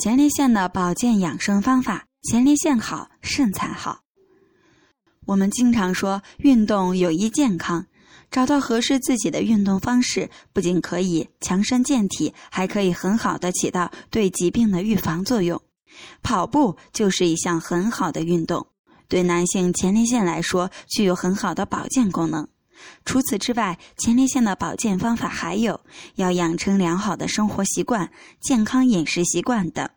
前列腺的保健养生方法：前列腺好，肾才好。我们经常说运动有益健康，找到合适自己的运动方式，不仅可以强身健体，还可以很好的起到对疾病的预防作用。跑步就是一项很好的运动，对男性前列腺来说具有很好的保健功能。除此之外，前列腺的保健方法还有要养成良好的生活习惯、健康饮食习惯等。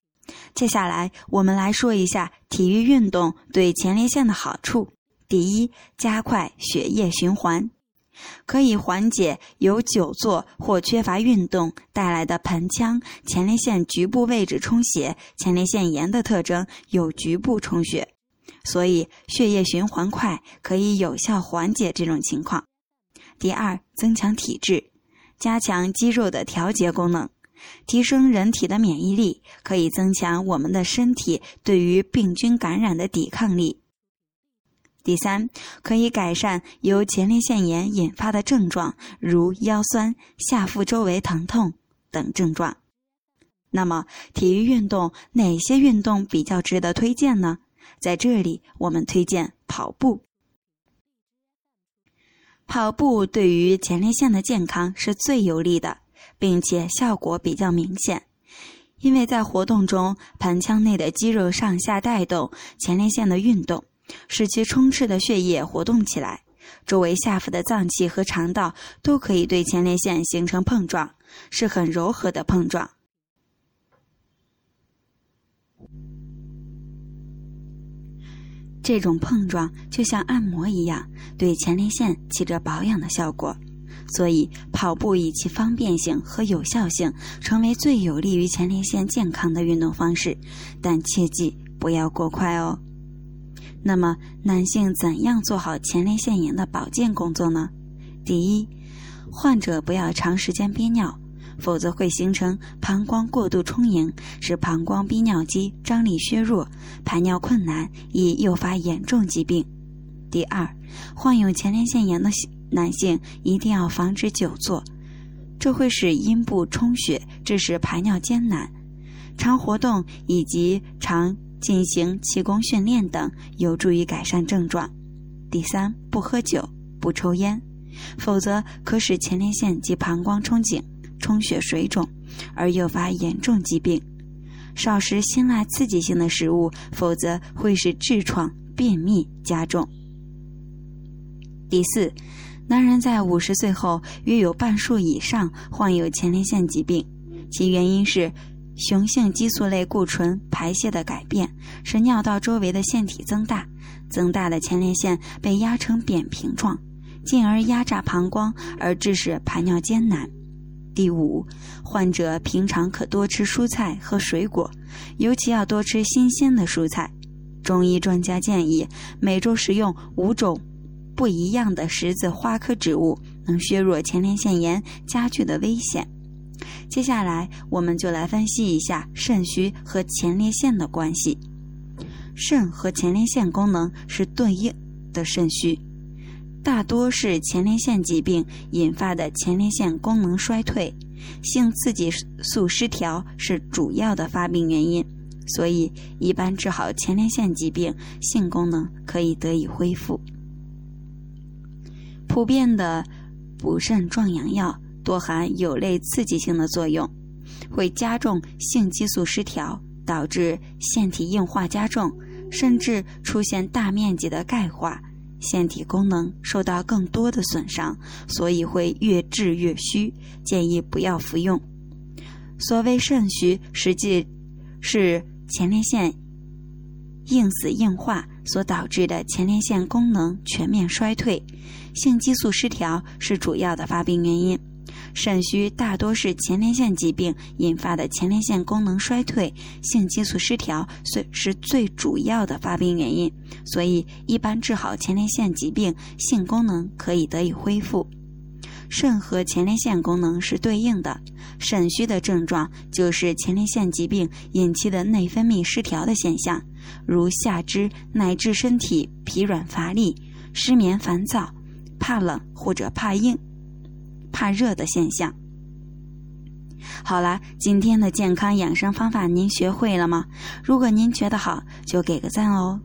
接下来，我们来说一下体育运动对前列腺的好处。第一，加快血液循环，可以缓解由久坐或缺乏运动带来的盆腔、前列腺局部位置充血。前列腺炎的特征有局部充血，所以血液循环快，可以有效缓解这种情况。第二，增强体质，加强肌肉的调节功能，提升人体的免疫力，可以增强我们的身体对于病菌感染的抵抗力。第三，可以改善由前列腺炎引发的症状，如腰酸、下腹周围疼痛等症状。那么，体育运动哪些运动比较值得推荐呢？在这里，我们推荐跑步。跑步对于前列腺的健康是最有利的，并且效果比较明显，因为在活动中，盆腔内的肌肉上下带动前列腺的运动，使其充斥的血液活动起来，周围下腹的脏器和肠道都可以对前列腺形成碰撞，是很柔和的碰撞。这种碰撞就像按摩一样，对前列腺起着保养的效果，所以跑步以其方便性和有效性，成为最有利于前列腺健康的运动方式。但切记不要过快哦。那么，男性怎样做好前列腺炎的保健工作呢？第一，患者不要长时间憋尿。否则会形成膀胱过度充盈，使膀胱逼尿肌张力削弱，排尿困难，易诱发严重疾病。第二，患有前列腺炎的男性一定要防止久坐，这会使阴部充血，致使排尿艰难。常活动以及常进行气功训练等，有助于改善症状。第三，不喝酒，不抽烟，否则可使前列腺及膀胱充紧。充血水肿，而诱发严重疾病；少食辛辣刺激性的食物，否则会使痔疮、便秘加重。第四，男人在五十岁后，约有半数以上患有前列腺疾病，其原因是雄性激素类固醇排泄的改变，使尿道周围的腺体增大，增大的前列腺被压成扁平状，进而压榨膀胱，而致使排尿艰难。第五，患者平常可多吃蔬菜和水果，尤其要多吃新鲜的蔬菜。中医专家建议每周食用五种不一样的十字花科植物，能削弱前列腺炎加剧的危险。接下来，我们就来分析一下肾虚和前列腺的关系。肾和前列腺功能是对应的，肾虚。大多是前列腺疾病引发的前列腺功能衰退，性刺激素失调是主要的发病原因，所以一般治好前列腺疾病，性功能可以得以恢复。普遍的补肾壮阳药多含有类刺激性的作用，会加重性激素失调，导致腺体硬化加重，甚至出现大面积的钙化。腺体功能受到更多的损伤，所以会越治越虚，建议不要服用。所谓肾虚，实际是前列腺硬死硬化所导致的前列腺功能全面衰退，性激素失调是主要的发病原因。肾虚大多是前列腺疾病引发的前列腺功能衰退，性激素失调是是最主要的发病原因，所以一般治好前列腺疾病，性功能可以得以恢复。肾和前列腺功能是对应的，肾虚的症状就是前列腺疾病引起的内分泌失调的现象，如下肢乃至身体疲软乏力、失眠烦躁、怕冷或者怕硬。怕热的现象，好了，今天的健康养生方法您学会了吗？如果您觉得好，就给个赞哦。